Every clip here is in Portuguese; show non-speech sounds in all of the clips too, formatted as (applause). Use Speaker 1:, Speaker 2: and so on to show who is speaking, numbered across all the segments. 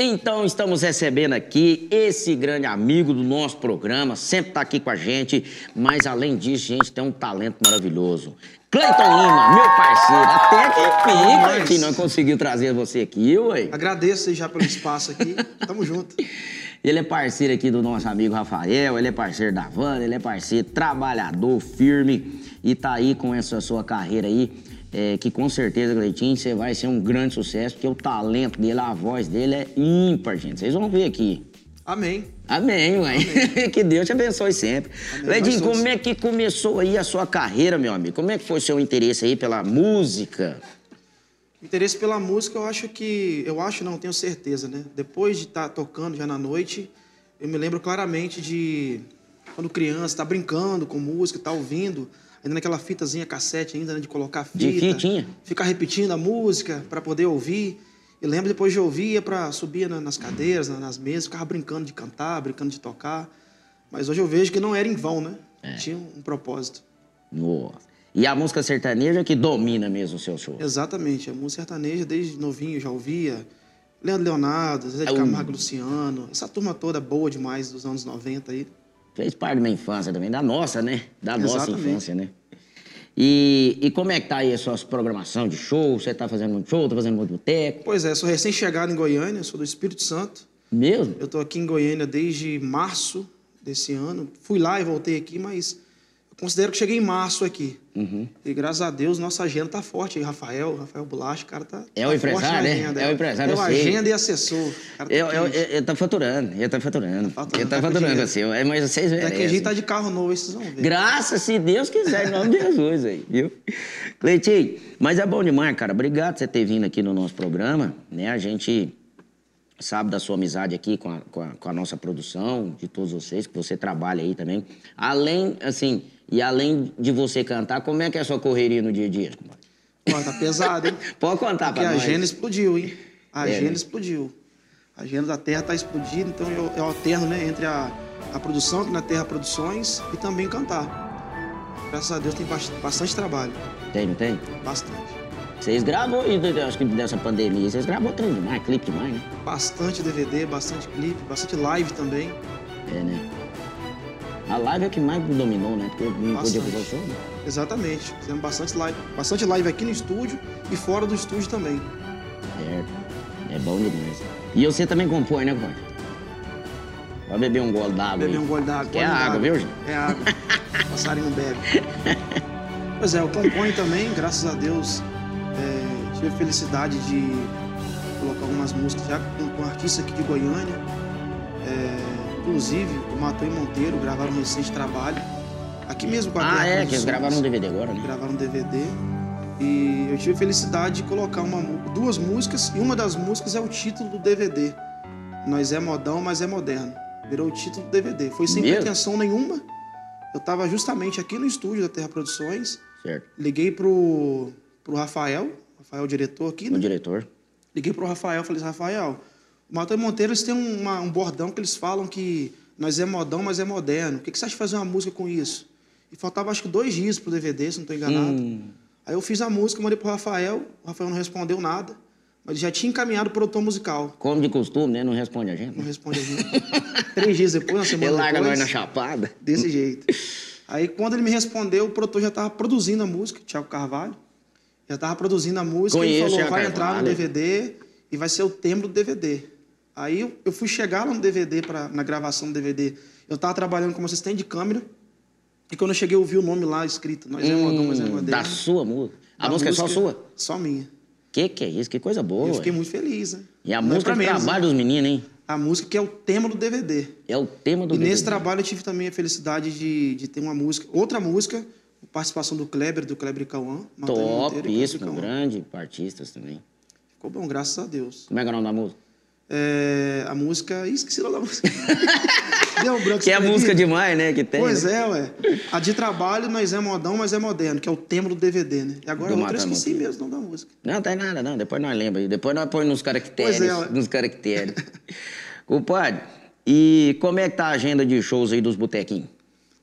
Speaker 1: Então, estamos recebendo aqui esse grande amigo do nosso programa, sempre está aqui com a gente, mas além disso, gente, tem um talento maravilhoso. Cleiton Lima, meu parceiro, até que enfim,
Speaker 2: Mas-
Speaker 1: Cleitinho, nós conseguimos trazer você aqui, ué.
Speaker 2: Agradeço já pelo espaço aqui. Tamo junto. (laughs)
Speaker 1: Ele é parceiro aqui do nosso amigo Rafael, ele é parceiro da Wanda, ele é parceiro trabalhador, firme e tá aí com essa sua carreira aí, é, que com certeza, Cleitinho, você vai ser um grande sucesso, porque o talento dele, a voz dele é ímpar, gente. Vocês vão ver aqui.
Speaker 2: Amém.
Speaker 1: Amém, mãe. (laughs) que Deus te abençoe sempre.
Speaker 2: Amém. Todos.
Speaker 1: como é que começou aí a sua carreira, meu amigo? Como é que foi o seu interesse aí pela música?
Speaker 2: Interesse pela música, eu acho que. Eu acho, não, tenho certeza, né? Depois de estar tocando já na noite, eu me lembro claramente de quando criança, tá brincando com música, tá ouvindo, ainda naquela fitazinha cassete ainda, né, de colocar fita.
Speaker 1: De fitinha.
Speaker 2: Ficar repetindo a música para poder ouvir. E lembro depois de ouvir, ia pra, subia na- nas cadeiras, na- nas mesas, ficava brincando de cantar, brincando de tocar. Mas hoje eu vejo que não era em vão, né?
Speaker 1: É.
Speaker 2: Tinha um, propósito.
Speaker 1: Nossa. E a música sertaneja que domina mesmo o seu show.
Speaker 2: Exatamente. A música sertaneja, desde novinho, já ouvia. Leandro Leonardo, Zé de
Speaker 1: Au.
Speaker 2: Camargo Luciano. Essa turma toda boa demais dos anos 90 aí.
Speaker 1: Fez parte da minha infância também, da nossa, né? Da nossa
Speaker 2: Exatamente.
Speaker 1: infância, né? E, e como é que tá aí a sua programação de show? Você tá fazendo muito show, tá fazendo muito boteco?
Speaker 2: Pois é, sou recém-chegado em Goiânia, sou do Espírito Santo.
Speaker 1: Mesmo?
Speaker 2: Eu tô aqui em Goiânia desde março desse ano. Fui lá e voltei aqui, mas considero que cheguei em março aqui.
Speaker 1: Uhum.
Speaker 2: E graças a Deus, nossa agenda tá forte aí. Rafael, Rafael Bulacha, o cara tá.
Speaker 1: É
Speaker 2: tá
Speaker 1: o
Speaker 2: forte
Speaker 1: empresário, né?
Speaker 2: agenda.
Speaker 1: É o empresário,
Speaker 2: É o
Speaker 1: eu
Speaker 2: agenda e assessor. Tá
Speaker 1: Eu, eu, eu, ele tá faturando, ele tá faturando.
Speaker 2: faturando,
Speaker 1: ele tá
Speaker 2: tá
Speaker 1: faturando assim, é, mas vocês
Speaker 2: Daqui a
Speaker 1: merecem.
Speaker 2: gente tá de carro novo, vocês vão ver.
Speaker 1: Graças, se Deus quiser, em nome de Jesus aí, viu? Cleitinho, mas é bom demais, cara. Obrigado por você ter vindo aqui no nosso programa, né? A gente sabe da sua amizade aqui com a, com a, com a nossa produção, de todos vocês, que você trabalha aí também. Além, assim, e além de você cantar, como é que é a sua correria no dia a dia? compadre?
Speaker 2: Ó, tá pesado, hein? (laughs)
Speaker 1: Pode contar
Speaker 2: Porque
Speaker 1: pra
Speaker 2: a
Speaker 1: nós.
Speaker 2: agenda explodiu, hein? A
Speaker 1: É,
Speaker 2: agenda
Speaker 1: né?
Speaker 2: explodiu. A agenda da Terra tá explodindo, então eu, eu alterno, né, entre a, a produção aqui na Terra Produções e também cantar. Graças a Deus tem bast- bastante trabalho.
Speaker 1: Tem, não tem?
Speaker 2: Bastante.
Speaker 1: Vocês gravam, acho que dessa pandemia, vocês gravam trem demais, clipe demais, né?
Speaker 2: Bastante DVD, bastante clipe, bastante live também.
Speaker 1: É, né? A live é que mais dominou, né? Porque não podia fazer o show, né?
Speaker 2: Exatamente. Fizemos bastante live. Bastante live aqui no estúdio e fora do estúdio também.
Speaker 1: Certo. É bom demais. E você também compõe, né, compadre? Vai beber um gole d'água
Speaker 2: Beber um gole d'água. Gole
Speaker 1: água,
Speaker 2: d'água.
Speaker 1: viu, gente?
Speaker 2: É água. (laughs) Passarinho bebe. Pois é, eu componho também, graças a Deus. é, tive a felicidade de colocar algumas músicas já com, com artistas aqui de Goiânia. Inclusive, o Matô e Monteiro gravaram um recente trabalho. Aqui mesmo com a
Speaker 1: Ah, é, que eles gravaram um DVD agora, né?
Speaker 2: gravaram um DVD. E eu tive a felicidade de colocar uma duas músicas, e uma das músicas é o título do DVD. Nós é modão, mas é moderno. Virou o título do DVD. Foi sem
Speaker 1: Mesmo?
Speaker 2: pretensão nenhuma. Eu estava justamente aqui no estúdio da Terra Produções.
Speaker 1: Certo.
Speaker 2: Liguei pro, pro Rafael, Rafael diretor aqui,
Speaker 1: O
Speaker 2: né?
Speaker 1: diretor.
Speaker 2: Liguei pro Rafael, falei, Rafael, Monteiro, eles têm uma- um bordão que eles falam que nós é modão, mas é moderno. O que, que você acha de fazer uma música com isso? E faltava acho que dois dias pro DVD, se não estou enganado.
Speaker 1: Hum.
Speaker 2: Aí eu fiz a música, mandei pro Rafael, o Rafael não respondeu nada, mas ele já tinha encaminhado pro produtor musical.
Speaker 1: Como de costume, né? Não responde a gente.
Speaker 2: Não responde a gente. (laughs) Três dias depois, uma semana
Speaker 1: Ele larga
Speaker 2: depois,
Speaker 1: nós na chapada.
Speaker 2: desse (laughs) jeito. Aí quando ele me respondeu, o produtor já estava produzindo a música, Thiago Carvalho. Já estava produzindo a música e
Speaker 1: Conheço
Speaker 2: falou,
Speaker 1: Thiago
Speaker 2: vai entrar no
Speaker 1: Carvalho.
Speaker 2: DVD e vai ser o tema do DVD. Aí eu, fui chegar lá no DVD, pra, na gravação do DVD. Eu estava trabalhando como assistente de câmera. E quando eu cheguei, eu vi o nome lá escrito. Nós é modão, mas é
Speaker 1: Hum, da sua música. A
Speaker 2: Da
Speaker 1: música, é só sua?
Speaker 2: Só minha.
Speaker 1: Que que é isso? Que coisa boa.
Speaker 2: eu fiquei muito feliz, né?
Speaker 1: E a
Speaker 2: Não é
Speaker 1: música é
Speaker 2: menos,
Speaker 1: trabalho
Speaker 2: né?
Speaker 1: dos meninos, hein?
Speaker 2: A música que é o tema do DVD.
Speaker 1: É o tema do
Speaker 2: E nesse
Speaker 1: DVD.
Speaker 2: trabalho eu tive também a felicidade de, de ter uma música, outra música, participação do Kleber, do Kleber e Cauã. Monteiro
Speaker 1: Top,
Speaker 2: e e
Speaker 1: isso,
Speaker 2: Cauã.
Speaker 1: grande artistas também.
Speaker 2: Ficou bom, graças a Deus.
Speaker 1: Como é que é o nome da música?
Speaker 2: É, a música. Ih, esqueci o nome da música. (laughs) Deu um branco
Speaker 1: Que é a música demais, né? Que tem.
Speaker 2: Pois
Speaker 1: né?
Speaker 2: é, ué. A de trabalho, nós é modão, mas é moderno, que é o tema do DVD, né? E agora
Speaker 1: Do
Speaker 2: a outra eu
Speaker 1: Matando
Speaker 2: esqueci mesmo o nome da música.
Speaker 1: Não, tem nada, não. Depois nós lembra aí. Depois nós põe nos caracteres.
Speaker 2: Pois é, ué.
Speaker 1: nos caracteres. Compadre, e como é que tá a agenda de shows aí dos botequinhos?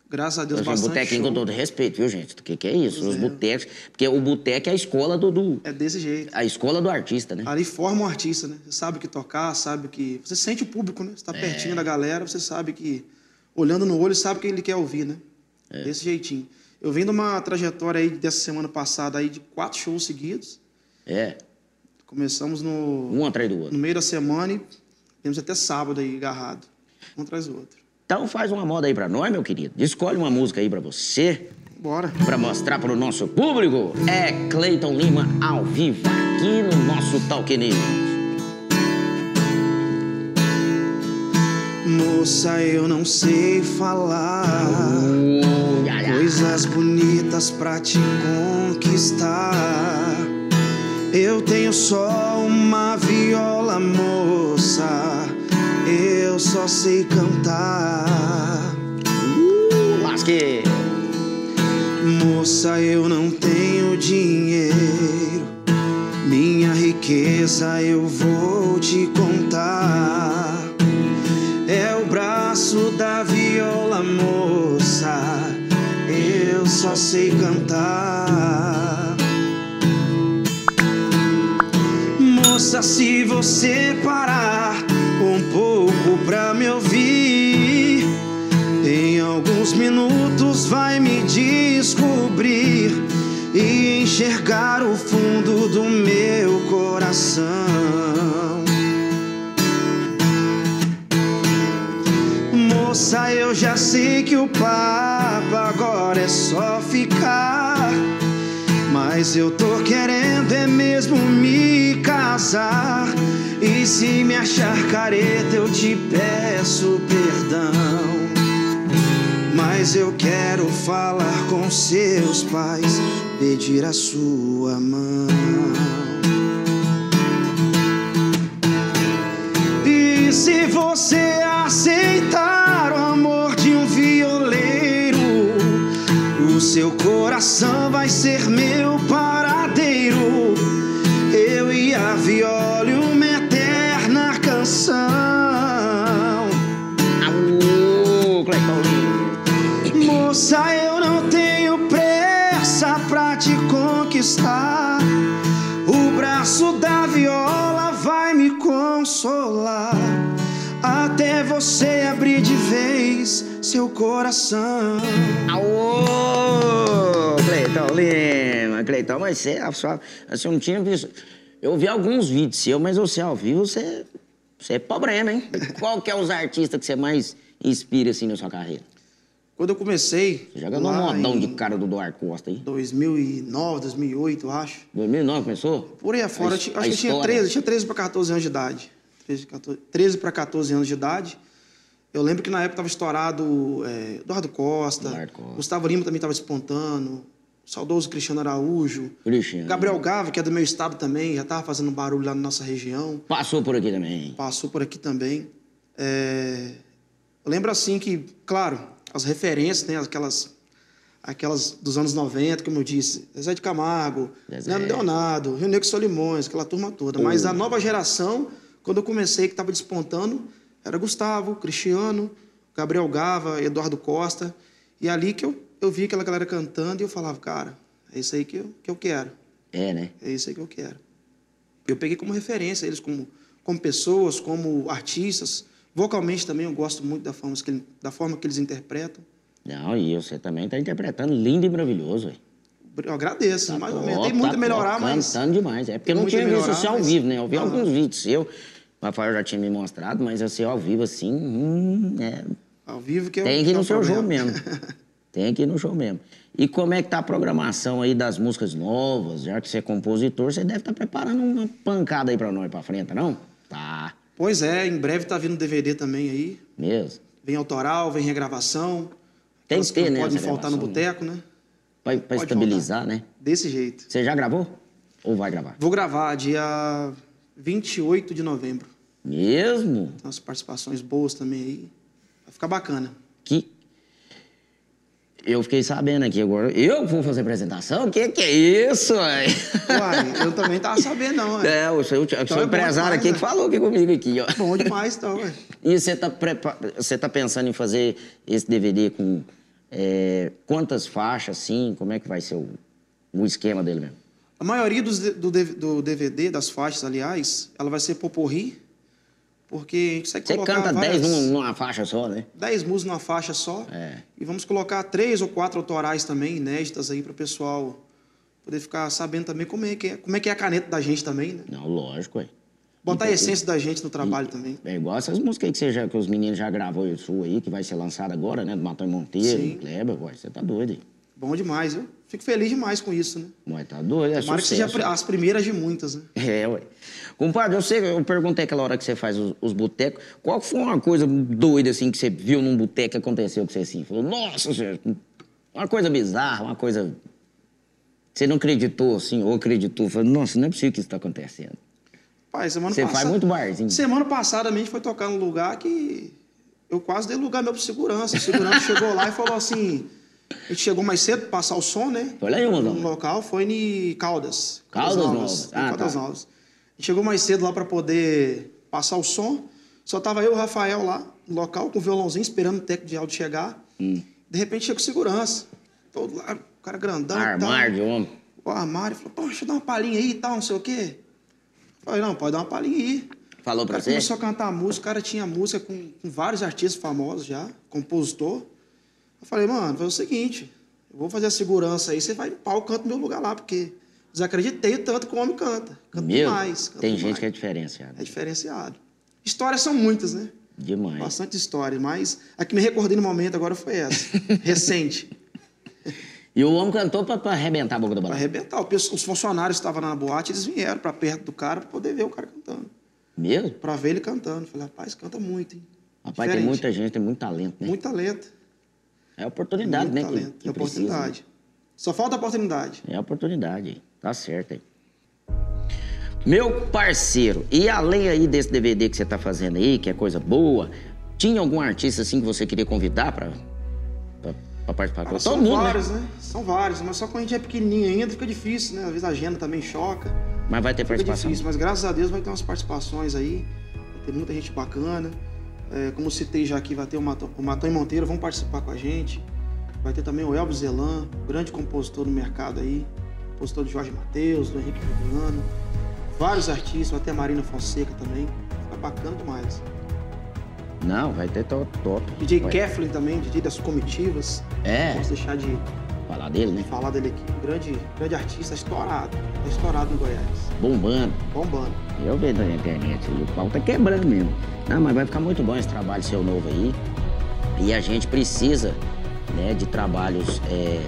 Speaker 2: Graças a Deus,
Speaker 1: Os
Speaker 2: bastante
Speaker 1: botequinhos com todo respeito, viu, gente? O que, que é isso?
Speaker 2: Pois
Speaker 1: Os
Speaker 2: é.
Speaker 1: botecos. Porque o boteco é a escola do, do-
Speaker 2: É desse jeito.
Speaker 1: A escola do artista, né?
Speaker 2: Ali forma um artista, né? Você sabe o que tocar, sabe o que. Você sente o público, né? Você tá pertinho da galera, você sabe que. Olhando no olho, sabe o que ele quer ouvir, né? Desse jeitinho. Eu vim de uma trajetória aí dessa semana passada aí de quatro shows seguidos.
Speaker 1: É.
Speaker 2: Começamos no,
Speaker 1: Um atrás do
Speaker 2: no
Speaker 1: outro.
Speaker 2: meio da semana e temos até sábado aí agarrado. Um atrás do outro.
Speaker 1: Então faz uma moda aí pra nós, meu querido. Escolhe uma música aí pra você,
Speaker 2: Bora.
Speaker 1: pra mostrar pro nosso público. É Cleiton Lima ao vivo aqui no nosso Talk News.
Speaker 2: Moça, eu não sei falar.
Speaker 1: Ia, ia.
Speaker 2: Coisas bonitas pra te conquistar. Eu tenho só uma viola, moça. Eu só sei cantar.
Speaker 1: Uh, lasque.
Speaker 2: Moça, eu não tenho dinheiro. Minha riqueza eu vou te contar. É o braço da viola, moça. Eu só sei cantar. Moça, se você parar vai me descobrir e enxergar o fundo do meu coração. Moça, eu já sei que o papo agora é só ficar. Mas eu tô querendo é mesmo me casar. E se me achar careta, eu te peço perdão. Mas eu quero falar com seus pais, pedir a sua mão. E se você aceitar o amor de um violeiro, o seu coração vai ser meu paradeiro. Conquistar. O braço da viola vai me consolar. Até você abrir de vez seu coração.
Speaker 1: Aô, Cleiton Lima. Cleiton, mas você, a sua- você não tinha visto. Eu vi alguns vídeos seus, mas você ao vivo, você, você é problema, hein? Qual que é os artistas que você mais inspira assim na sua carreira?
Speaker 2: Quando eu comecei.
Speaker 1: Você já ganhou um modão de cara do Duarte Costa aí?
Speaker 2: 2009, 2008, eu acho.
Speaker 1: 2009 começou?
Speaker 2: Por aí afora,
Speaker 1: A
Speaker 2: acho que eu tinha
Speaker 1: história.
Speaker 2: 13, eu tinha 13 para 14 anos de idade. 13, 14 13 para 14 anos de idade. Eu lembro que na época estava estourado é, Eduardo Costa,
Speaker 1: Eduardo Costa.
Speaker 2: Gustavo Lima também estava despontando, o saudoso Cristiano Araújo,
Speaker 1: Cristiano.
Speaker 2: Gabriel Gava, que é do meu estado também, já estava fazendo barulho lá na nossa região,
Speaker 1: Passou por aqui também.
Speaker 2: passou por aqui também. É, Eu lembro assim que, claro, as referências, né, aquelas, aquelas dos anos 90, como eu disse, Zé de Camargo. Leandro Leonardo, Rio Negro Solimões, aquela turma toda. Mas a nova geração, quando eu comecei, que estava despontando, era Gustavo, Cristiano, Gabriel Gava, Eduardo Costa. E ali que eu, eu vi aquela galera cantando e eu falava, cara, é isso aí que eu, que eu quero.
Speaker 1: É, né?
Speaker 2: É isso aí que eu quero. Eu peguei como referência eles como, como pessoas, como artistas. Vocalmente também eu gosto muito da forma que, ele- da forma que eles interpretam.
Speaker 1: Não, e você também tá interpretando lindo e maravilhoso, velho.
Speaker 2: Eu agradeço, mais ou menos. Tem muito
Speaker 1: tá
Speaker 2: a melhorar, mas.
Speaker 1: Cantando demais. É porque eu não tinha visto você ao
Speaker 2: mas-
Speaker 1: vivo, né? Eu vi
Speaker 2: Aham.
Speaker 1: alguns vídeos seu. O Rafael já tinha me mostrado, mas você ao vivo, assim, hum, é,
Speaker 2: Ao vivo que eu.
Speaker 1: tem que ir
Speaker 2: é
Speaker 1: no seu
Speaker 2: problema.
Speaker 1: mesmo. (laughs) Tem que ir no show mesmo. E como é que tá a programação aí das músicas novas? Já que você é compositor, você deve estar preparando uma pancada aí pra nós pra frente, não? Tá,
Speaker 2: Pois é, em breve tá vindo DVD também aí.
Speaker 1: mesmo.
Speaker 2: Vem autoral, vem regravação.
Speaker 1: Tem que ter, né, essa
Speaker 2: faltar no
Speaker 1: gravação,
Speaker 2: boteco, né?
Speaker 1: Pra, pra
Speaker 2: Pode
Speaker 1: estabilizar, né?
Speaker 2: Desse jeito.
Speaker 1: Você já gravou? Ou vai gravar?
Speaker 2: Vou gravar dia 28 de novembro.
Speaker 1: Mesmo?
Speaker 2: Tem umas participações boas também aí. Vai ficar bacana.
Speaker 1: Que. Eu fiquei sabendo aqui agora. Eu vou fazer apresentação? O que, que é isso, ué?
Speaker 2: Uai, eu também tava sabendo, não. É.
Speaker 1: É, o seu, o seu
Speaker 2: Então é
Speaker 1: empresário
Speaker 2: demais,
Speaker 1: aqui
Speaker 2: né?
Speaker 1: que falou aqui comigo aqui, ó.
Speaker 2: Bom demais, então, ué.
Speaker 1: E você tá, prepa... você tá pensando em fazer esse DVD com É, quantas faixas, sim? Como é que vai ser o, o esquema dele mesmo?
Speaker 2: A maioria dos, do, do DVD, das faixas, aliás, ela vai ser poporri, porque a gente consegue
Speaker 1: Você
Speaker 2: colocar
Speaker 1: canta
Speaker 2: várias,
Speaker 1: 10 num- numa faixa só, né?
Speaker 2: 10 músicas numa faixa só.
Speaker 1: É.
Speaker 2: E vamos colocar três ou quatro autorais também, inéditas aí, para o pessoal poder ficar sabendo também como é, que é, como é que é a caneta da gente também, né?
Speaker 1: Não, lógico, ué.
Speaker 2: Botar a
Speaker 1: E-
Speaker 2: essência da gente no trabalho também.
Speaker 1: É igual essas músicas aí que, você já, que os meninos já gravou e sua aí, que vai ser lançada agora, né? Do Matão e Monteiro,
Speaker 2: Sim.
Speaker 1: Kleber, ué, você tá doido aí.
Speaker 2: Bom demais, eu fico feliz demais com isso, né?
Speaker 1: Ué, tá doido, é
Speaker 2: Tomara que seja
Speaker 1: sucesso.
Speaker 2: as primeiras de muitas, né? (laughs)
Speaker 1: É, ué. Compadre, eu sei, eu perguntei aquela hora que você faz os, os botecos, qual foi uma coisa doida, assim, que você viu num boteco que aconteceu com você, assim? Falou, nossa, uma coisa bizarra, uma coisa... Você não acreditou, assim, ou acreditou? Falou, nossa, não é possível que isso tá acontecendo.
Speaker 2: Pai, semana
Speaker 1: Você
Speaker 2: passada.
Speaker 1: faz muito barzinho.
Speaker 2: Semana passada a gente foi tocar num lugar que eu quase dei lugar meu pro segurança. O segurança (laughs) chegou lá e falou assim. A gente chegou mais cedo pra passar o som, né?
Speaker 1: Foi lá em Rondônia?
Speaker 2: No local, foi em Caldas.
Speaker 1: Caldas Novas. Ah,
Speaker 2: Caldas
Speaker 1: tá.
Speaker 2: Novas. A gente chegou mais cedo lá pra poder passar o som. Só tava eu e o Rafael lá no local com o violãozinho esperando o técnico de áudio chegar.
Speaker 1: Hum.
Speaker 2: De repente chega o segurança. Todo lá, o cara grandão. tal
Speaker 1: Armário de homem.
Speaker 2: o armário, falou, pô, deixa eu dar uma palhinha aí e tal, não sei o quê. Eu Falei, não, pode dar uma palhinha aí.
Speaker 1: Falou pra você?
Speaker 2: começou a cantar música, o cara tinha música com, com vários artistas famosos já, compositor. Eu falei, mano, faz o seguinte, eu vou fazer a segurança aí, você vai no palco, canta no meu lugar lá, porque desacreditei o tanto que o homem canta. Canta
Speaker 1: Meu,
Speaker 2: demais. Canta
Speaker 1: tem
Speaker 2: demais.
Speaker 1: gente que é diferenciada.
Speaker 2: É diferenciado. Histórias são muitas, né?
Speaker 1: Demais.
Speaker 2: Bastante histórias, mas a que me recordei no momento agora foi essa, (laughs) recente.
Speaker 1: E o homem cantou pra, pra arrebentar a boca do
Speaker 2: Pra
Speaker 1: balão.
Speaker 2: arrebentar. O pessoal- Os funcionários que estavam na boate, eles vieram pra perto do cara pra poder ver o cara cantando.
Speaker 1: Mesmo?
Speaker 2: Pra ver ele cantando. Falei, rapaz, canta muito, hein?
Speaker 1: Rapaz, tem
Speaker 2: Diferente.
Speaker 1: muita gente, tem muito talento, né?
Speaker 2: Muito talento.
Speaker 1: É oportunidade,
Speaker 2: muito
Speaker 1: né? que-
Speaker 2: talento.
Speaker 1: que
Speaker 2: é
Speaker 1: precisa,
Speaker 2: oportunidade. Só falta oportunidade.
Speaker 1: né? É oportunidade, tá certo aí. Meu parceiro, e além aí desse DVD que você tá fazendo aí, que é coisa boa, tinha algum artista assim que você queria convidar pra, pra, pra participar?
Speaker 2: Cara,
Speaker 1: Todo
Speaker 2: são
Speaker 1: mundo,
Speaker 2: vários,
Speaker 1: né?
Speaker 2: né? São vários. Mas só quando a gente é pequenininho ainda fica difícil, né? Às vezes a agenda também choca.
Speaker 1: Mas vai ter
Speaker 2: Fica
Speaker 1: participação.
Speaker 2: difícil. Mas graças a Deus vai ter umas participações aí. Vai ter muita gente bacana. É, como citei já aqui, vai ter o Matão, o Matão e Monteiro, vão participar com a gente. Vai ter também o Elvis Zelan, grande compositor no mercado aí. Compositor do Jorge Matheus, do Henrique Juliano. Vários artistas, vai ter a Marina Fonseca também. Fica bacana demais.
Speaker 1: Não, vai ter top. top.
Speaker 2: DJ
Speaker 1: Vai
Speaker 2: Keflin também, DJ das comitivas.
Speaker 1: É.
Speaker 2: Não posso deixar de
Speaker 1: Falar dele, né?
Speaker 2: falar dele aqui. Um grande, grande artista, estourado. Estourado em Goiás.
Speaker 1: Bombando.
Speaker 2: Bombando.
Speaker 1: Eu vejo na internet o pau tá quebrando mesmo. Não, mas vai ficar muito bom esse trabalho seu novo aí. E a gente precisa, né, de trabalhos é,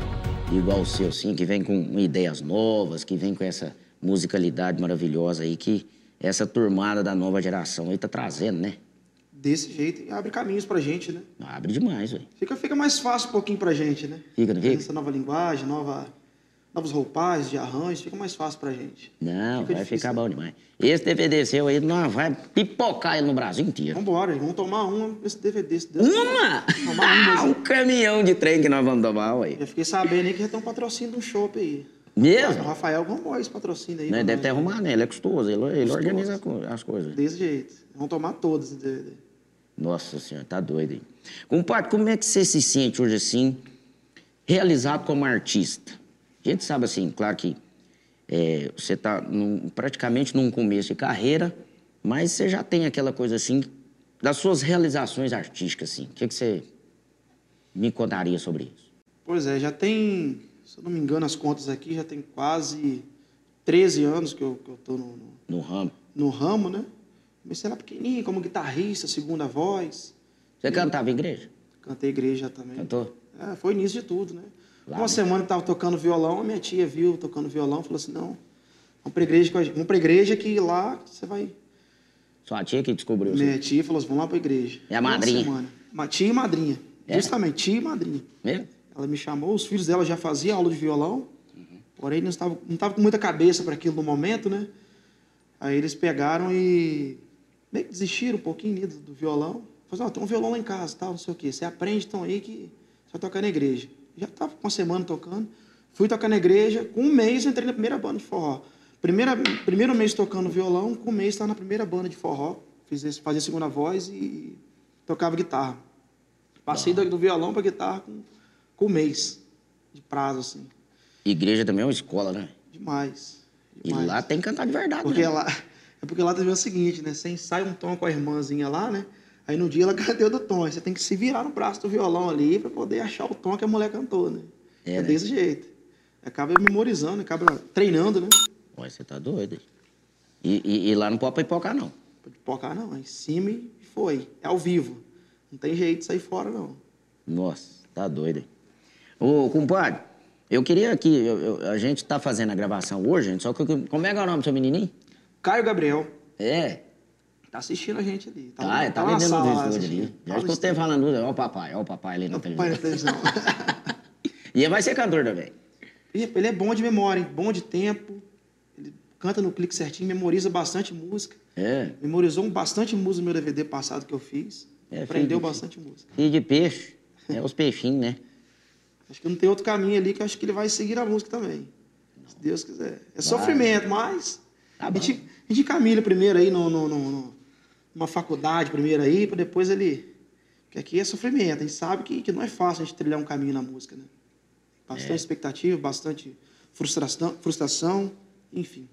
Speaker 1: igual o seu, assim, que vem com ideias novas, que vem com essa musicalidade maravilhosa aí que essa turmada da nova geração aí tá trazendo, né?
Speaker 2: Desse jeito e abre caminhos pra gente, né?
Speaker 1: Abre demais, velho.
Speaker 2: Fica, fica mais fácil um pouquinho pra gente, né?
Speaker 1: Fica, não fica?
Speaker 2: Essa nova linguagem, nova, novos roupagens de arranjos, fica mais fácil pra gente.
Speaker 1: Não,
Speaker 2: Fica
Speaker 1: vai
Speaker 2: difícil,
Speaker 1: ficar
Speaker 2: né?
Speaker 1: bom demais. Esse DVD seu aí, nós vai pipocar ele no Brasil inteiro.
Speaker 2: Vambora, vamos tomar uma esse DVD. Se Deus
Speaker 1: Uma?
Speaker 2: Tomar uma.
Speaker 1: um caminhão de trem que nós vamos tomar, ué.
Speaker 2: Já fiquei sabendo aí que já tem um patrocínio de um shopping aí. O
Speaker 1: Mesmo?
Speaker 2: Rafael arrumou esse patrocínio aí. Pra
Speaker 1: deve ter arrumado, né? Ele é custoso, ele, ele
Speaker 2: Custoso.
Speaker 1: organiza as coisas.
Speaker 2: Desse jeito. Vamos tomar todos. esse DVD.
Speaker 1: Nossa senhora, tá doido aí. Compadre, como é que você se sente hoje assim, realizado como artista? A gente sabe assim, claro que é, você tá num- praticamente num começo de carreira, mas você já tem aquela coisa assim, das suas realizações artísticas, assim. O que, que você me contaria sobre isso?
Speaker 2: Pois é, já tem, se eu não me engano, as contas aqui, já tem quase 13 anos que eu, que eu tô no, no,
Speaker 1: No ramo.
Speaker 2: no ramo, né? Comecei lá pequenininho, como guitarrista, segunda voz.
Speaker 1: Você cantava em igreja?
Speaker 2: Cantei igreja também.
Speaker 1: Cantou?
Speaker 2: É, foi início de tudo, né?
Speaker 1: Lá,
Speaker 2: Uma
Speaker 1: né?
Speaker 2: semana que tava tocando violão, a minha tia viu tocando violão, falou assim, não, vamos pra igreja, vamos pra igreja que lá você vai...
Speaker 1: Sua tia que descobriu isso.
Speaker 2: Minha tia falou assim, vamos lá pra igreja.
Speaker 1: É a
Speaker 2: Uma
Speaker 1: madrinha?
Speaker 2: semana. Ma- Tia e madrinha.
Speaker 1: É?
Speaker 2: Justamente, tia e madrinha.
Speaker 1: Mesmo?
Speaker 2: Ela me chamou, os filhos dela já faziam aula de violão, porém não estavam não tava com muita cabeça para aquilo no momento, né? Aí eles pegaram e meio que desistiram um pouquinho né, do, do violão. Falaram, ó, tem um violão lá em casa, tal, não sei o quê. Você aprende então aí que você vai tocar na igreja. Já estava com uma semana tocando. Fui tocar na igreja, com um mês eu entrei na primeira banda de forró. Primeira, primeiro mês tocando violão, com um mês estava na primeira banda de forró. Fiz, esse- fazia segunda voz e tocava guitarra. Passei do, do violão para guitarra com com um mês de prazo, assim.
Speaker 1: Igreja também é uma escola, né?
Speaker 2: Demais.
Speaker 1: E
Speaker 2: demais.
Speaker 1: lá tem que cantar de verdade,
Speaker 2: Porque
Speaker 1: né?
Speaker 2: lá, porque lá também é o seguinte, né? Você ensaia um tom com a irmãzinha lá, né? Aí no dia ela (laughs) cadê do tom? Aí você tem que se virar no braço do violão ali pra poder achar o tom que a mulher cantou, né?
Speaker 1: É,
Speaker 2: É,
Speaker 1: né?
Speaker 2: desse jeito. Acaba memorizando, acaba treinando, né?
Speaker 1: Ué, você tá doido. E, e, e lá não pode pipocar, não.
Speaker 2: Pode pipocar não, é em cima e foi. É ao vivo. Não tem jeito de sair fora, não.
Speaker 1: Nossa, tá doido. Ô, compadre, eu queria aqui, eu- eu- a gente tá fazendo a gravação hoje, gente, só que como é que é o nome do seu menininho?
Speaker 2: Caio Gabriel
Speaker 1: É,
Speaker 2: tá assistindo a gente ali.
Speaker 1: tá, é, tá, ali
Speaker 2: na
Speaker 1: dentro
Speaker 2: sala assistindo.
Speaker 1: ali. Já
Speaker 2: Tá
Speaker 1: escutei falando, ó o papai, ó o papai ali na
Speaker 2: É o pai na
Speaker 1: televisão.
Speaker 2: televisão. (laughs)
Speaker 1: E ele vai ser cantor também.
Speaker 2: Ele é bom de memória, hein? bom de tempo. Ele canta no clique certinho, memoriza bastante música.
Speaker 1: É,
Speaker 2: Memorizou bastante música no meu DVD passado que eu fiz.
Speaker 1: É,
Speaker 2: Aprendeu
Speaker 1: de-
Speaker 2: bastante música.
Speaker 1: filho de peixe, é os peixinhos, né?
Speaker 2: Acho que não tem outro caminho ali que eu acho que ele vai seguir a música também. Se Deus quiser. É sofrimento, mas
Speaker 1: Tá
Speaker 2: a, gente, a gente caminha primeiro aí no, no, no- no- numa faculdade primeiro aí, para depois ele. Porque aqui é sofrimento. A gente sabe que, que não é fácil a gente trilhar um caminho na música, né? Bastante
Speaker 1: É.
Speaker 2: expectativa, bastante frustração, frustração, enfim.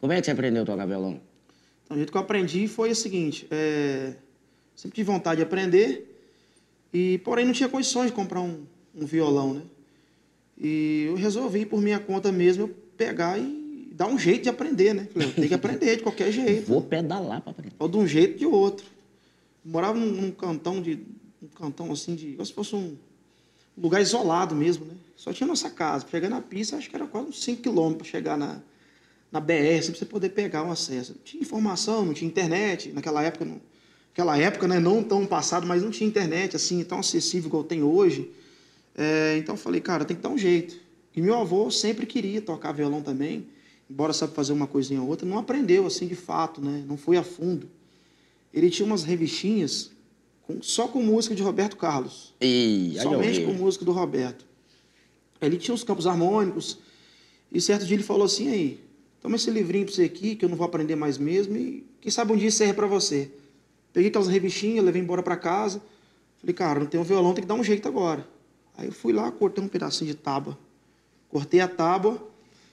Speaker 1: Como é que você aprendeu a tocar violão?
Speaker 2: Então, o jeito que eu aprendi foi o seguinte: é, sempre tive vontade de aprender, e porém não tinha condições de comprar um, um violão, né? E eu resolvi, por minha conta mesmo, eu pegar e dar um jeito de aprender, né? Falei, tenho que aprender de qualquer jeito,
Speaker 1: Vou pedalar pra aprender.
Speaker 2: ou de um jeito ou de outro. Morava num, num cantão de. um cantão assim de. como se fosse um lugar isolado mesmo, né? Só tinha nossa casa. Chegar na pista, acho que era quase uns 5 quilômetros para chegar na, na BR, assim, pra você poder pegar um acesso. Não tinha informação, não tinha internet. Naquela época, não, naquela época, né? Não tão passado, mas não tinha internet assim, tão acessível igual tem hoje. É, então eu falei, cara, tem que dar um jeito. E meu avô sempre queria tocar violão também, embora sabe fazer uma coisinha ou outra, não aprendeu assim de fato, né? Não foi a fundo. Ele tinha umas revistinhas com- só com música de Roberto Carlos.
Speaker 1: E eu
Speaker 2: Somente com música do Roberto. Ele tinha os campos harmônicos. E certo dia ele falou assim: aí, toma esse livrinho pra você aqui, que eu não vou aprender mais mesmo. E quem sabe um dia serve pra você. Peguei aquelas revistinhas, levei embora pra casa. Falei, cara, não tem um violão, tem que dar um jeito agora. Aí eu fui lá, cortei um pedacinho de tábua. Cortei a tábua.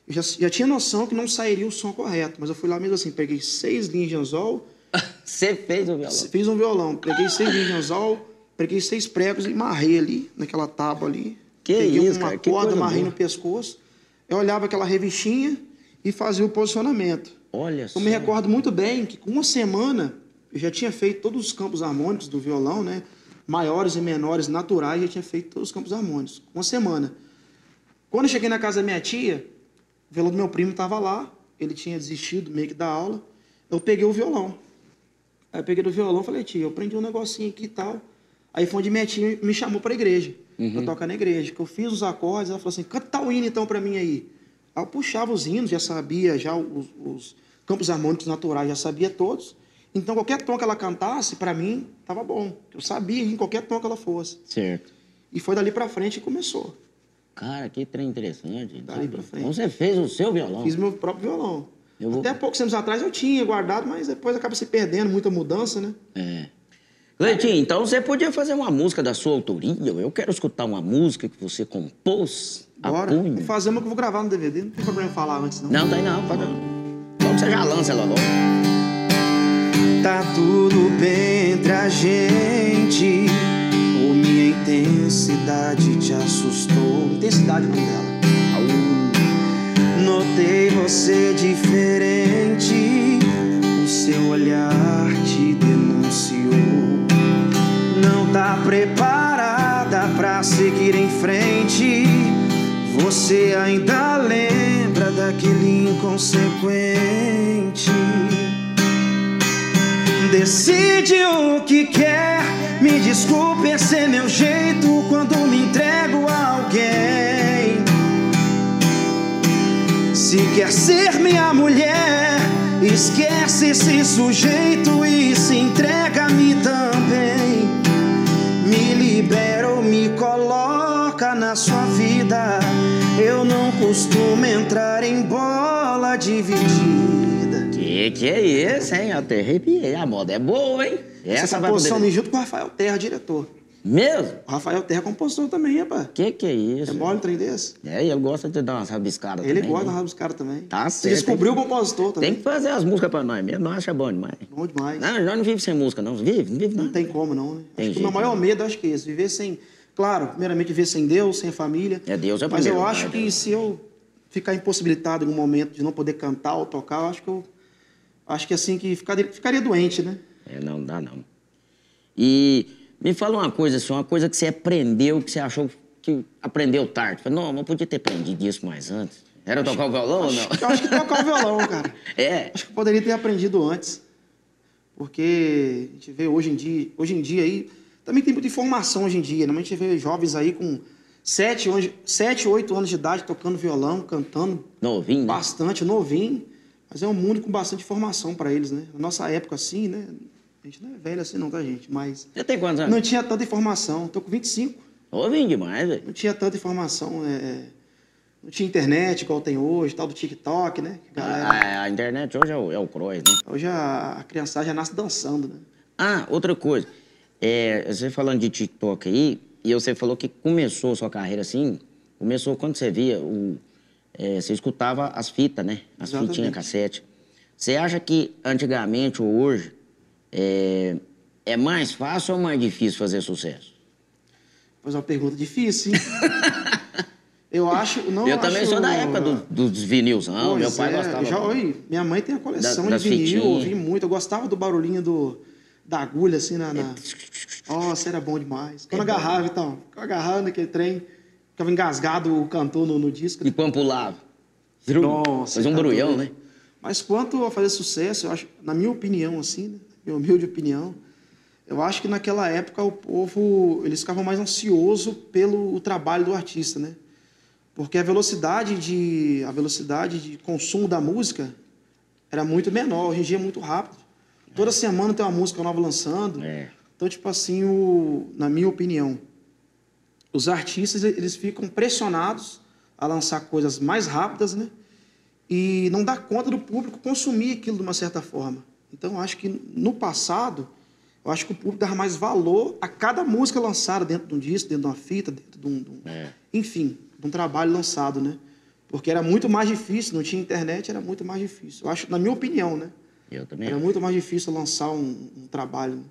Speaker 2: Eu já, já tinha noção que não sairia o som correto. Mas eu fui lá mesmo assim, peguei seis linhas de anzol, (laughs)
Speaker 1: Você fez o violão.
Speaker 2: Fiz um violão, peguei seis linhas de anzol, peguei seis pregos e marrei ali, naquela tábua ali.
Speaker 1: Que
Speaker 2: peguei
Speaker 1: isso,
Speaker 2: uma
Speaker 1: cara,
Speaker 2: corda, marrei
Speaker 1: boa.
Speaker 2: no pescoço. Eu olhava aquela revistinha e fazia o posicionamento.
Speaker 1: Olha só.
Speaker 2: Eu me recordo muito bem que com uma semana eu já tinha feito todos os campos harmônicos do violão, né? Maiores e menores, naturais, já tinha feito todos os campos harmônicos. Uma semana. Quando eu cheguei na casa da minha tia, o violão do meu primo estava lá, ele tinha desistido meio que da aula. Eu peguei o violão. Aí eu peguei o violão e falei, tia, eu aprendi um negocinho aqui e tal. Aí foi onde minha tia me chamou para a igreja, para tocar na igreja. Que eu fiz os acordes, ela falou assim, canta tal hino então para mim aí. Aí eu puxava os hinos, já sabia já os, os campos harmônicos naturais, já sabia todos. Então qualquer tom que ela cantasse, para mim, estava bom. Eu sabia em qualquer tom que ela fosse.
Speaker 1: Certo.
Speaker 2: E foi dali para frente que começou.
Speaker 1: Cara, que trem interessante.
Speaker 2: Daí pra frente.
Speaker 1: Então você fez o seu violão.
Speaker 2: Fiz meu próprio violão.
Speaker 1: Vou-
Speaker 2: Até poucos anos atrás eu tinha guardado, mas depois acaba se perdendo, muita mudança, né?
Speaker 1: É. Cleitinho, então você podia fazer uma música da sua autoria. Eu quero escutar uma música que você compôs a
Speaker 2: Bora.
Speaker 1: punho.
Speaker 2: Vou fazer uma que eu vou gravar no DVD. Não tem problema falar antes, não.
Speaker 1: Não, tem não. Pode... Então você já lança ela logo.
Speaker 2: Tá tudo bem entre a gente. Intensidade te assustou. Intensidade nome dela. Notei você diferente. O seu olhar te denunciou. Não tá preparada pra seguir em frente. Você ainda lembra daquele inconsequente. Decide o que quer. Me desculpe, esse é meu jeito quando me entrego a alguém. Se quer ser minha mulher, esquece esse sujeito e se entrega a mim também. Me libera ou me coloca na sua vida. Eu não costumo entrar em bola dividida.
Speaker 1: Que que é isso, hein? Eu até arrepiei. A moda é boa, hein? Essa,
Speaker 2: Essa
Speaker 1: vai
Speaker 2: posição
Speaker 1: poder...
Speaker 2: me junto com o Rafael Terra, diretor.
Speaker 1: Mesmo?
Speaker 2: O Rafael Terra é compositor também, rapaz.
Speaker 1: Que que é isso?
Speaker 2: É mole um trem desse?
Speaker 1: É, ele gosta de dar umas rabiscadas
Speaker 2: Ele
Speaker 1: também,
Speaker 2: gosta
Speaker 1: né?
Speaker 2: de dos caras também.
Speaker 1: Tá certo,
Speaker 2: descobriu o compositor também.
Speaker 1: Tem que fazer as músicas pra nós mesmo, nós acha bom demais.
Speaker 2: Bom demais.
Speaker 1: Não, nós não vive sem música, não. Vive? Não vive, não.
Speaker 2: Não tem como, não. Né?
Speaker 1: Tem
Speaker 2: acho que o meu maior
Speaker 1: não.
Speaker 2: medo, acho que é esse. Viver sem... Claro, primeiramente, viver sem Deus, sem família.
Speaker 1: É, Deus é o
Speaker 2: Mas eu
Speaker 1: primeiro,
Speaker 2: acho
Speaker 1: né,
Speaker 2: que se eu ficar impossibilitado em algum momento de não poder cantar ou tocar, eu acho que eu... Acho que assim, que ficaria, ficaria doente, né?
Speaker 1: É, não dá não. E me fala uma coisa, assim, uma coisa que você aprendeu, que você achou que aprendeu tarde. Falei, não, não podia ter aprendido isso mais antes. Era tocar o violão ou não?
Speaker 2: Eu acho que tocar o violão, (laughs) cara.
Speaker 1: É.
Speaker 2: Acho que poderia ter aprendido antes. Porque a gente vê hoje em dia, hoje em dia aí, também tem muita informação hoje em dia. Né? A gente vê jovens aí com 7, 7 8 anos de idade tocando violão, cantando
Speaker 1: Novinho, né?
Speaker 2: bastante, novinho. Mas é um mundo com bastante informação para eles, né? Na nossa época, assim, né? A gente não é velho assim não, tá, gente? Mas
Speaker 1: Você tem quantos anos?
Speaker 2: não tinha tanta informação. Tô com 25.
Speaker 1: Novinho demais, velho.
Speaker 2: Não tinha tanta informação. é, Não tinha internet igual tem hoje, tal do TikTok, né? A galera-
Speaker 1: A, a internet hoje é o, é o cross, né?
Speaker 2: Hoje a, a criançada já nasce dançando, né?
Speaker 1: Ah, outra coisa. É, você falando de TikTok aí, e você falou que começou a sua carreira assim, começou quando você via, o, é, você escutava as fitas, né? As
Speaker 2: Exatamente.
Speaker 1: fitinhas cassete. Você acha que antigamente ou hoje é, é mais fácil ou mais difícil fazer sucesso?
Speaker 2: Pois é uma pergunta difícil, hein? (laughs) Eu acho. Não
Speaker 1: Eu também
Speaker 2: acho-
Speaker 1: sou da época do- dos vinilzão, meu
Speaker 2: Pois
Speaker 1: pai
Speaker 2: é,
Speaker 1: gostava.
Speaker 2: Já, oi, minha mãe tem a coleção
Speaker 1: Da-
Speaker 2: de vinil, eu ouvi muito. Eu gostava do barulhinho do, da agulha, assim, na. na... (laughs) Nossa, era bom demais. Quando
Speaker 1: É bom.
Speaker 2: agarrava, então, ficava agarrando aquele trem, ficava engasgado o cantor no, no disco.
Speaker 1: E quando pulava?
Speaker 2: Nossa,
Speaker 1: Fazia um barulhão, né?
Speaker 2: Mas quanto a fazer sucesso, eu acho, na minha opinião, assim, né? minha humilde opinião, eu acho que naquela época o povo, eles ficavam mais ansioso pelo o trabalho do artista, né? Porque a velocidade de a velocidade de consumo da música era muito menor, hoje em dia é muito rápido. Toda semana tem uma música nova lançando.
Speaker 1: É.
Speaker 2: Então, tipo assim, o, na minha opinião, os artistas eles ficam pressionados a lançar coisas mais rápidas, né? E não dá conta do público consumir aquilo de uma certa forma. Então, eu acho que no passado, eu acho que o público dava mais valor a cada música lançada dentro de um disco, dentro de uma fita, dentro de um, de um-
Speaker 1: É.
Speaker 2: enfim, de um trabalho lançado, né? Porque era muito mais difícil, não tinha internet, era muito mais difícil. Eu acho, na minha opinião, né?
Speaker 1: Eu também.
Speaker 2: Era muito mais difícil lançar um, um trabalho.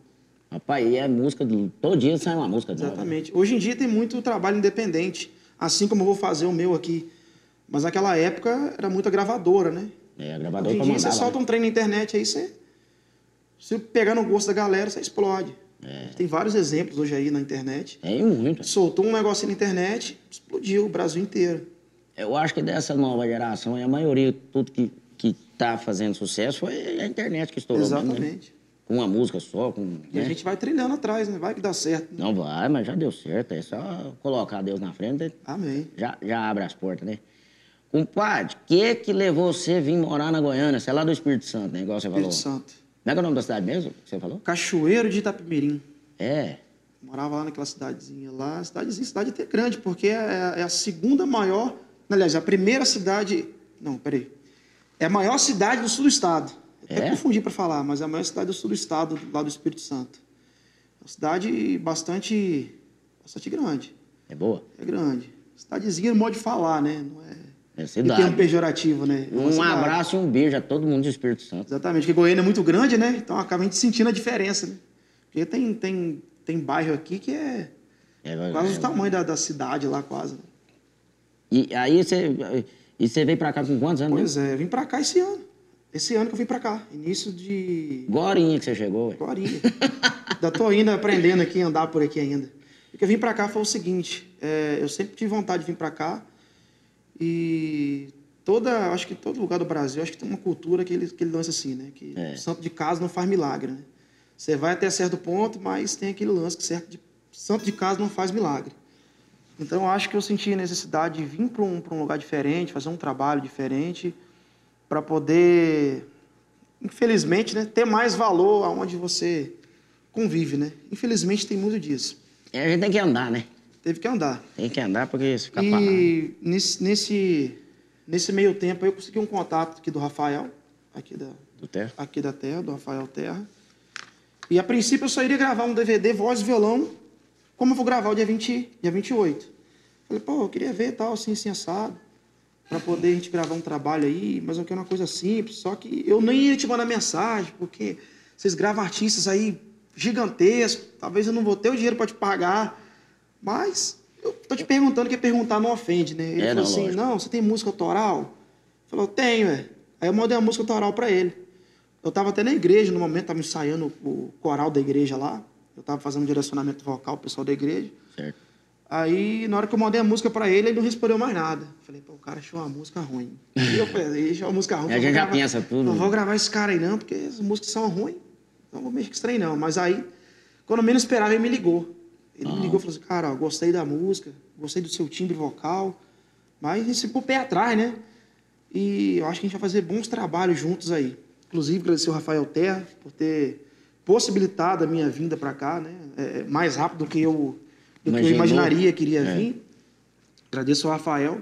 Speaker 1: Rapaz, e é música, do, todo dia sai uma música nova.
Speaker 2: Exatamente. Hoje em dia tem muito trabalho independente, assim como eu vou fazer o meu aqui. Mas naquela época era muita gravadora, né?
Speaker 1: É, a gravadora
Speaker 2: Hoje em dia
Speaker 1: mandar
Speaker 2: você solta
Speaker 1: né?
Speaker 2: um trem na internet aí, você. Se pegar no gosto da galera, você explode.
Speaker 1: É.
Speaker 2: Tem vários exemplos hoje aí na internet.
Speaker 1: É, e muito.
Speaker 2: Soltou um negocinho na internet, explodiu o Brasil inteiro.
Speaker 1: Eu acho que dessa nova geração, a maioria, tudo que, que tá fazendo sucesso foi a internet que estourou. mesmo, né?
Speaker 2: Exatamente.
Speaker 1: Com uma música só, com...
Speaker 2: E a
Speaker 1: né?
Speaker 2: gente vai trilhando atrás, né? Vai que dá certo. né?
Speaker 1: Não vai, mas já deu certo. É só colocar Deus na frente,
Speaker 2: Amém.
Speaker 1: já, já abre as portas, né? Compadre, o que que levou você a vir morar na Goiânia? Você é lá do Espírito Santo, né? Igual você falou.
Speaker 2: Espírito Santo.
Speaker 1: Não é que é o nome da cidade mesmo que você falou?
Speaker 2: Cachoeiro de Itapemirim.
Speaker 1: É.
Speaker 2: Morava lá naquela cidadezinha lá. Cidadezinha, cidade até grande, porque é, é a segunda maior. Aliás, a primeira cidade. Não, peraí. É a maior cidade do sul do estado. Até
Speaker 1: É?
Speaker 2: confundi para falar, mas é a maior cidade do sul do estado, lá do Espírito Santo. É uma cidade bastante. bastante grande.
Speaker 1: É boa?
Speaker 2: É grande. Cidadezinha, no modo de falar, né? Não é.
Speaker 1: É cidade.
Speaker 2: termo pejorativo, né? É
Speaker 1: Um abraço e um beijo a todo mundo do Espírito Santo.
Speaker 2: Exatamente, porque Goiânia é muito grande, né? Então acaba a gente sentindo a diferença, né? Porque tem, tem, tem bairro aqui que é
Speaker 1: É,
Speaker 2: quase
Speaker 1: é,
Speaker 2: o tamanho da, da cidade lá, quase. né?
Speaker 1: E aí você, e você veio pra cá com quantos anos?
Speaker 2: Pois
Speaker 1: mesmo?
Speaker 2: é, eu vim pra cá esse ano. Esse ano que eu vim pra cá. Início de.
Speaker 1: Agorinha que você chegou, ué.
Speaker 2: Agorinha. ainda tô ainda aprendendo aqui, andar por aqui ainda. O que eu vim pra cá foi o seguinte: é, eu sempre tive vontade de vir pra cá. E toda, acho que todo lugar do Brasil, acho que tem uma cultura que ele, que ele lança assim, né? Que
Speaker 1: É.
Speaker 2: santo de casa não faz milagre, né? Você vai até certo ponto, mas tem aquele lance que certo de, santo de casa não faz milagre. Então, acho que eu senti a necessidade de vir para um, pra um lugar diferente, fazer um trabalho diferente, para poder, infelizmente, né, ter mais valor aonde você convive, né? Infelizmente, tem muito disso.
Speaker 1: É, a gente tem que andar, né?
Speaker 2: Teve que andar.
Speaker 1: Tem que andar porque se ficar parado.
Speaker 2: E nesse, nesse, nesse meio tempo eu consegui um contato aqui do Rafael, aqui da,
Speaker 1: Do terra.
Speaker 2: aqui da Terra, do Rafael Terra. E a princípio eu só iria gravar um DVD voz e violão como eu vou gravar o dia, 20, dia 28. Falei, pô, eu queria ver tal, assim, assim, assado, para poder a gente gravar um trabalho aí, mas eu quero uma coisa simples. Só que eu nem ia te mandar mensagem, porque vocês gravam artistas aí gigantescos, talvez eu não vou ter o dinheiro para te pagar, mas eu tô te perguntando, que perguntar não ofende, né? Ele
Speaker 1: É,
Speaker 2: falou
Speaker 1: não,
Speaker 2: assim,
Speaker 1: lógico.
Speaker 2: não, você tem música autoral? Falou, tenho, é. Aí eu mandei a música autoral para ele. Eu tava até na igreja no momento, tava ensaiando o coral da igreja lá. Eu tava fazendo direcionamento vocal pro pessoal da igreja.
Speaker 1: Certo.
Speaker 2: Aí, na hora que eu mandei a música pra ele, ele não respondeu mais nada. Falei, pô, o cara achou uma música ruim. Aí eu falei, achou uma música ruim.
Speaker 1: A
Speaker 2: eu
Speaker 1: gente já pensa tudo.
Speaker 2: Não vou gravar esse cara aí não, porque as músicas são ruins. Não vou mexer com esse trem não. Mas aí, quando eu menos esperava, ele me ligou. Ele me ligou e falou assim, cara, ó, gostei da música, gostei do seu timbre vocal, mas a gente se pôr o pé atrás, né? E eu acho que a gente vai fazer bons trabalhos juntos aí. Inclusive, agradecer o Rafael Terra por ter possibilitado a minha vinda para cá, né? É, mais rápido do que eu, do que eu
Speaker 1: Imaginou.
Speaker 2: imaginaria que iria
Speaker 1: É.
Speaker 2: vir. Agradeço ao Rafael.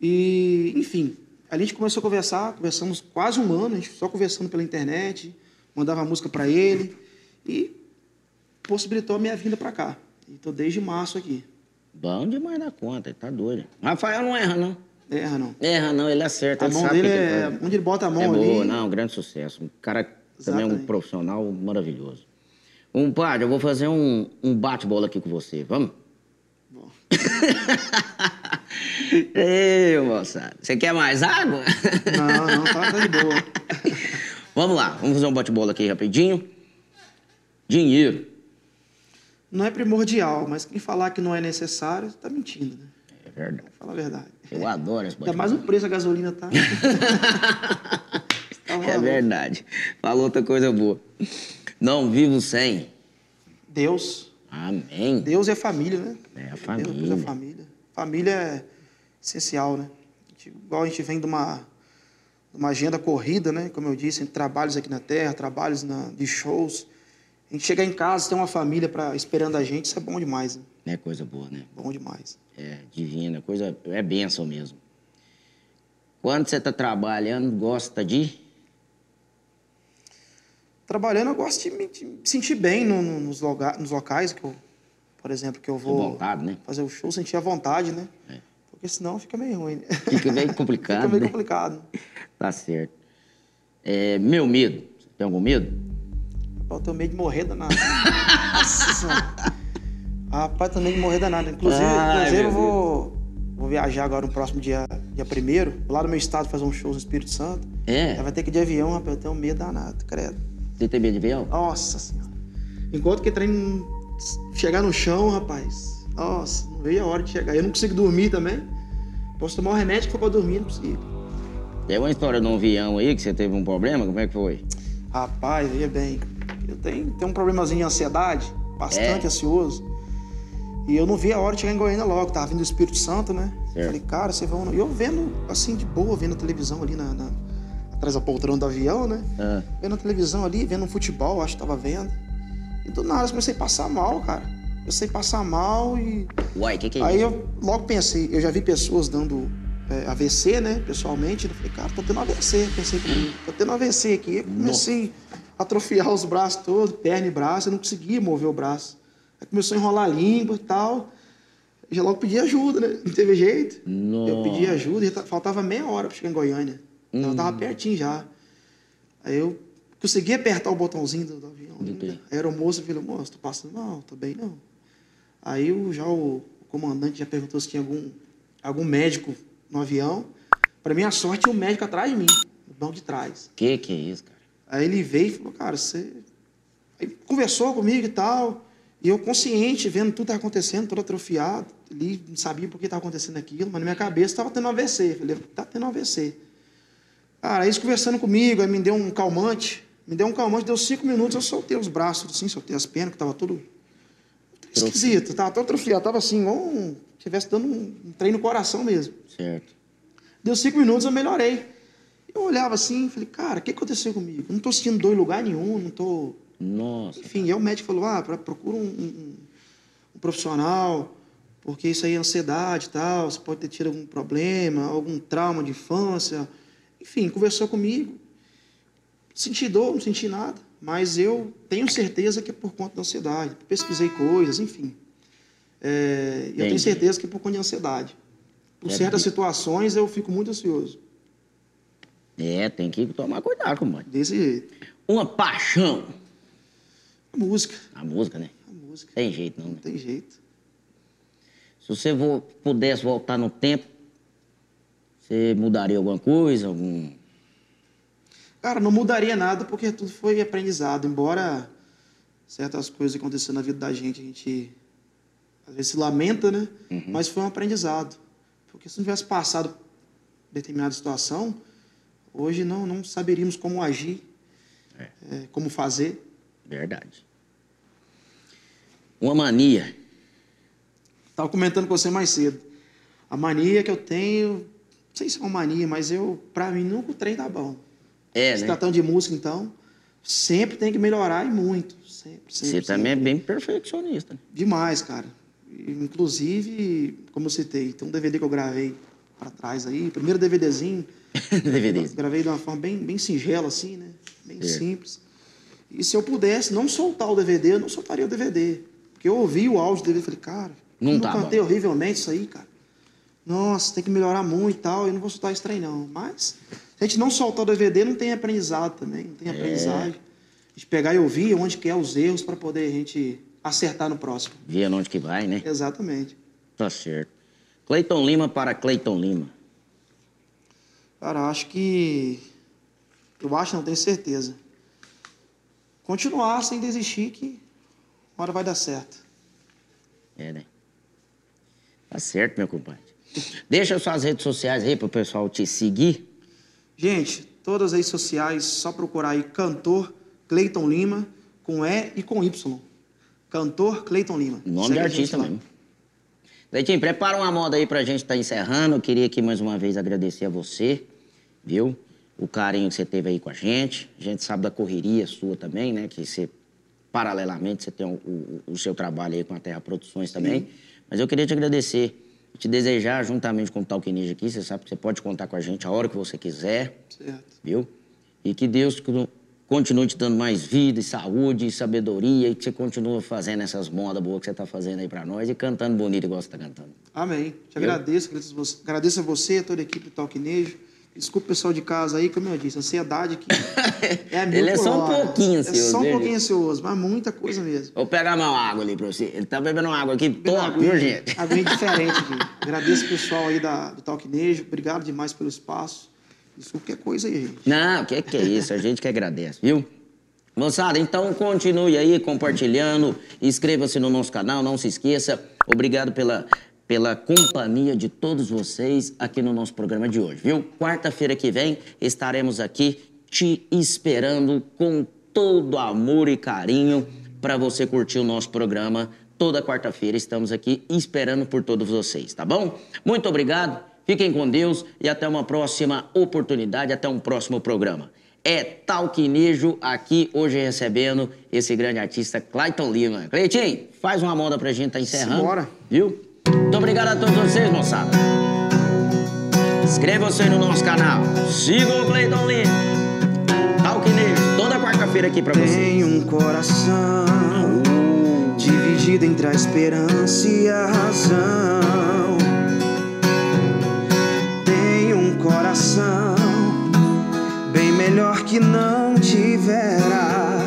Speaker 2: E, enfim, a gente começou a conversar, conversamos quase um ano, a gente só conversando pela internet, mandava música para ele e possibilitou a minha vinda para cá. E tô desde março aqui.
Speaker 1: Bom demais da conta, ele tá doido. Rafael não erra, não.
Speaker 2: Erra não.
Speaker 1: Erra, não, ele acerta.
Speaker 2: A
Speaker 1: ele
Speaker 2: mão
Speaker 1: sabe
Speaker 2: dele é. Onde ele bota a mão
Speaker 1: É
Speaker 2: ali.
Speaker 1: boa, não, um grande sucesso. Um cara também é um
Speaker 2: Exatamente.
Speaker 1: profissional maravilhoso. Um padre, eu vou fazer um, um bate-bola aqui com você, vamos?
Speaker 2: Bom. (laughs)
Speaker 1: Ei, moçada, você quer mais água?
Speaker 2: Não, não, tá, tá de boa. (laughs)
Speaker 1: vamos lá, vamos fazer um bate-bola aqui rapidinho. Dinheiro.
Speaker 2: Não é primordial, mas quem falar que não é necessário, tá mentindo, né?
Speaker 1: É verdade.
Speaker 2: Fala a verdade.
Speaker 1: Eu adoro esse
Speaker 2: Ainda
Speaker 1: bate-bola.
Speaker 2: mais o preço da gasolina tá. (laughs)
Speaker 1: É verdade. Falou outra coisa boa. Não vivo sem.
Speaker 2: Deus.
Speaker 1: Amém.
Speaker 2: Deus é família, né?
Speaker 1: É a família.
Speaker 2: Deus é família. Família é essencial, né? A gente- igual a gente vem de uma, de uma agenda corrida, né? Como eu disse, entre trabalhos aqui na terra, trabalhos na, de shows. A gente chegar em casa, ter uma família pra, esperando a gente, isso é bom demais, né?
Speaker 1: É coisa boa, né?
Speaker 2: Bom demais.
Speaker 1: É divina, coisa. É bênção mesmo. Quando você tá trabalhando, gosta de.
Speaker 2: Trabalhando, eu gosto de me, de me sentir bem no- no- nos, loga- nos locais que eu, por exemplo, que eu vou
Speaker 1: vontade, né?
Speaker 2: fazer o show, sentir a vontade, né?
Speaker 1: É.
Speaker 2: Porque senão fica meio ruim. né? (laughs)
Speaker 1: Fica meio complicado,
Speaker 2: fica meio
Speaker 1: né?
Speaker 2: complicado.
Speaker 1: Tá certo. É, meu medo. Você tem algum medo?
Speaker 2: Eu tenho medo de morrer danado. Nossa. Rapaz, tenho medo de morrer danado. Inclusive,
Speaker 1: Ai,
Speaker 2: inclusive eu vou, vou viajar agora no próximo dia, dia primeiro, lá no meu estado, fazer um show no Espírito Santo.
Speaker 1: É.
Speaker 2: Vai ter que ir de avião, rapaz. Eu tenho medo danado, credo.
Speaker 1: Você tem medo de avião?
Speaker 2: Nossa Senhora. Enquanto que trem chegar no chão, rapaz. Nossa, não veio a hora de chegar. Eu não consigo dormir também. Posso tomar um remédio que for pra dormir, não consigo.
Speaker 1: Tem uma história de um avião aí que você teve um problema? Como é que foi?
Speaker 2: Rapaz, veja bem. Eu tenho, tenho um problemazinho de ansiedade, bastante
Speaker 1: É?
Speaker 2: ansioso. E eu não vi a hora de chegar em Goiânia logo, tava vindo do Espírito Santo, né?
Speaker 1: Certo.
Speaker 2: Falei, cara, vocês vão. E eu vendo, assim, de boa, vendo a televisão ali na, na- atrás da poltrona do avião, né?
Speaker 1: Ah,
Speaker 2: Vendo a televisão ali, vendo um futebol, acho que tava vendo. E do nada eu comecei a passar mal, cara. Eu sei passar mal e.
Speaker 1: uai, o que, que é
Speaker 2: Aí
Speaker 1: isso?
Speaker 2: eu logo pensei, eu já vi pessoas dando é, AVC, né, pessoalmente. Eu falei, cara, tô tendo AVC. Pensei comigo, tô tendo AVC aqui. Eu comecei a atrofiar os braços todos, perna e braço, eu não conseguia mover o braço. Aí começou a enrolar a língua e tal. Eu já logo pedi ajuda, né? Não teve jeito. Eu
Speaker 1: Nossa.
Speaker 2: pedi ajuda faltava meia hora pra chegar em Goiânia. Então, Eu tava pertinho já. Aí eu consegui apertar o botãozinho do, do avião.
Speaker 1: Trem.
Speaker 2: Aí era o moço falou, moço, tô passando mal, tô bem não. Aí o, já o, o comandante já perguntou se tinha algum, algum médico no avião. Pra minha sorte, tinha um médico atrás de mim, no banco de trás.
Speaker 1: Que que é isso, cara?
Speaker 2: Aí ele veio e falou, cara, você. Aí conversou comigo e tal. E eu consciente, vendo tudo que estava acontecendo, todo atrofiado. Ali, não sabia por que estava acontecendo aquilo, mas na minha cabeça estava tendo um AVC. Falei, tá tendo um AVC. Cara, eles conversando comigo, aí me deu um calmante. Me deu um calmante, deu cinco minutos, eu soltei os braços, assim, soltei as pernas, que estava tudo esquisito. Tava todo atrofiado, tava assim, igual um, tivesse dando um, um trem no coração mesmo.
Speaker 1: Certo.
Speaker 2: Deu cinco minutos, eu melhorei. Eu olhava assim, falei, cara, o que aconteceu comigo? Eu não tô sentindo dor em lugar nenhum, não tô.
Speaker 1: Nossa.
Speaker 2: Enfim, aí o médico falou, ah, procura um, um- um profissional, porque isso aí é ansiedade e tal, você pode ter tido algum problema, algum trauma de infância. Enfim, conversou comigo. Senti dor, não senti nada, mas eu tenho certeza que é por conta da ansiedade. Pesquisei coisas, enfim. É, eu tenho certeza que é por conta de ansiedade. Por
Speaker 1: É
Speaker 2: certas
Speaker 1: porque-
Speaker 2: situações eu fico muito ansioso.
Speaker 1: É, tem que tomar cuidado, compadre.
Speaker 2: Desse jeito.
Speaker 1: Uma paixão.
Speaker 2: A música.
Speaker 1: A música, né?
Speaker 2: A música.
Speaker 1: Tem jeito, não.
Speaker 2: Não
Speaker 1: né?
Speaker 2: tem jeito.
Speaker 1: Se você vo- pudesse voltar no tempo, você mudaria alguma coisa? Algum...
Speaker 2: Cara, não mudaria nada porque tudo foi aprendizado. Embora certas coisas acontecendo na vida da gente, a gente às vezes se lamenta, né? Mas foi um aprendizado. Porque se não tivesse passado determinada situação, hoje não, não saberíamos como agir, é, como fazer.
Speaker 1: Verdade. Uma mania.
Speaker 2: Estava comentando com você mais cedo. A mania que eu tenho, sei se é uma mania, mas eu, pra mim, nunca o trem tá bom.
Speaker 1: É,
Speaker 2: Se
Speaker 1: né?
Speaker 2: tratando de música, então, sempre tem que melhorar e muito. Sempre, sempre.
Speaker 1: Você
Speaker 2: sempre.
Speaker 1: também é bem perfeccionista. né?
Speaker 2: Demais, cara. Inclusive, como eu citei, tem um DVD que eu gravei pra trás aí, primeiro DVDzinho.
Speaker 1: DVDs. (laughs)
Speaker 2: Gravei de uma forma bem, bem singela, assim, né? Bem
Speaker 1: Certo.
Speaker 2: simples. E se eu pudesse não soltar o DVD, eu não soltaria o DVD. Porque eu ouvi o áudio do DVD e falei, cara,
Speaker 1: Não
Speaker 2: eu
Speaker 1: tá
Speaker 2: cantei
Speaker 1: bom.
Speaker 2: horrivelmente isso aí, cara. Nossa, tem que melhorar muito e tal, eu não vou soltar esse trem, não. Mas, se a gente não soltar o DVD, não tem aprendizado também, não
Speaker 1: É.
Speaker 2: tem aprendizagem. A gente pegar e ouvir onde que é os erros para poder a gente acertar no próximo.
Speaker 1: Via onde que vai, né?
Speaker 2: Exatamente.
Speaker 1: Tá certo. Cleiton Lima para Cleiton Lima.
Speaker 2: Cara, acho que. Eu acho, não tenho certeza. Continuar sem desistir, que uma hora vai dar certo.
Speaker 1: É, né? Tá certo, meu compadre. Deixa suas redes sociais aí pro pessoal te seguir.
Speaker 2: Gente, todas as redes sociais, só procurar aí cantor Cleiton Lima, com E e com Y. Cantor Cleiton Lima.
Speaker 1: Nome
Speaker 2: Segue
Speaker 1: de artista mesmo. Leitinho, prepara uma moda aí pra gente estar encerrando. Eu queria aqui mais uma vez agradecer a você, viu? O carinho que você teve aí com a gente. A gente sabe da correria sua também, né? Que você, paralelamente, você tem o, o- o seu trabalho aí com a Terra Produções também. Mas eu queria te agradecer, te desejar, juntamente com o Talk Ninja aqui, você sabe que você pode contar com a gente a hora que você quiser
Speaker 2: Certo.
Speaker 1: viu? E que Deus co- continue te dando mais vida, e saúde, e sabedoria, e que você continue fazendo essas modas boas que você está fazendo aí para nós e cantando bonito igual você está cantando.
Speaker 2: Amém. Te agradeço, agradeço a você, a toda a equipe do Talquinejo. Desculpa o pessoal de casa aí, como eu disse, ansiedade aqui (laughs) é mil
Speaker 1: Ele é
Speaker 2: por
Speaker 1: só um
Speaker 2: hora.
Speaker 1: pouquinho
Speaker 2: É
Speaker 1: ansioso,
Speaker 2: só um pouquinho ansioso, mas muita coisa mesmo.
Speaker 1: Vou pegar uma água ali para você. Ele tá bebendo uma água aqui top, viu, gente?
Speaker 2: Aguinha (laughs) diferente aqui. Agradeço o pessoal aí da, do Talquinejo. Obrigado demais pelo espaço. Desculpa qualquer coisa aí, gente.
Speaker 1: Não, o que, que é isso? A gente que agradece, viu? Moçada, então continue aí compartilhando, inscreva-se no nosso canal, não se esqueça. Obrigado pela, pela companhia de todos vocês aqui no nosso programa de hoje, viu? Quarta-feira que vem estaremos aqui te esperando com todo amor e carinho para você curtir o nosso programa. Toda quarta-feira estamos aqui esperando por todos vocês, tá bom? Muito obrigado, fiquem com Deus e até uma próxima oportunidade, até um próximo programa. É Talquinejo aqui hoje recebendo esse grande artista Clayton Lima. Cleitinho, faz uma moda pra gente tá encerrando.
Speaker 2: Simbora.
Speaker 1: Viu? Obrigado a todos vocês, moçada. Inscreva-se no nosso canal. Siga o Cleiton Lima. Talquinejo, toda quarta-feira aqui pra vocês.
Speaker 2: Tem um coração dividido entre a esperança e a razão. Tem um coração bem melhor que não tiverá.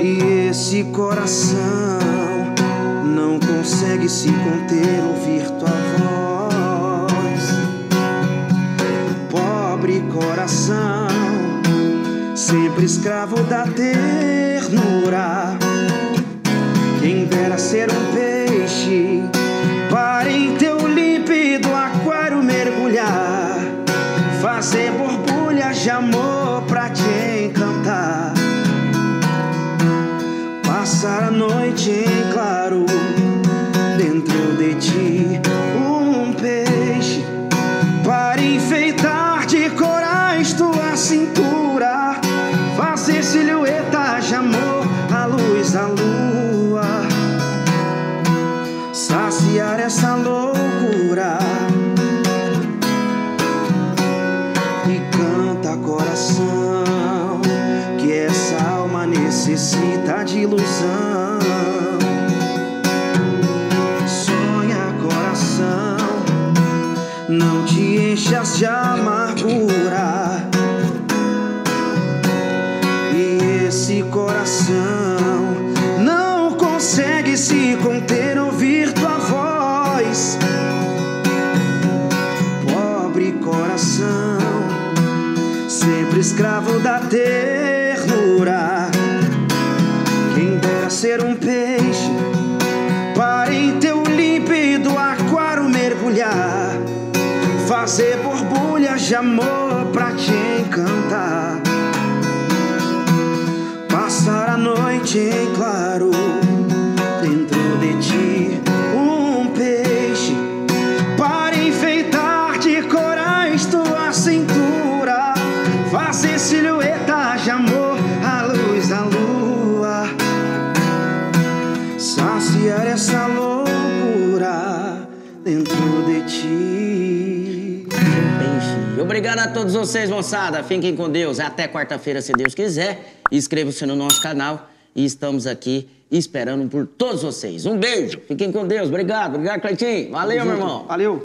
Speaker 2: E esse coração consegue se conter, ouvir tua voz pobre coração, sempre escravo da ternura. Quem dera ser um peixe noite claro dentro de ti, um peixe para enfeitar de corais tua cintura, fazer silhuetas de amor à luz da lua saciar essa loucura dentro de ti.
Speaker 1: Peixe. Obrigado a todos vocês, moçada. Fiquem com Deus. Até quarta-feira, se Deus quiser. Inscreva-se no nosso canal e estamos aqui esperando por todos vocês. Um beijo. Fiquem com Deus. Obrigado. Obrigado, Cleitinho. Valeu, meu irmão.
Speaker 2: Valeu.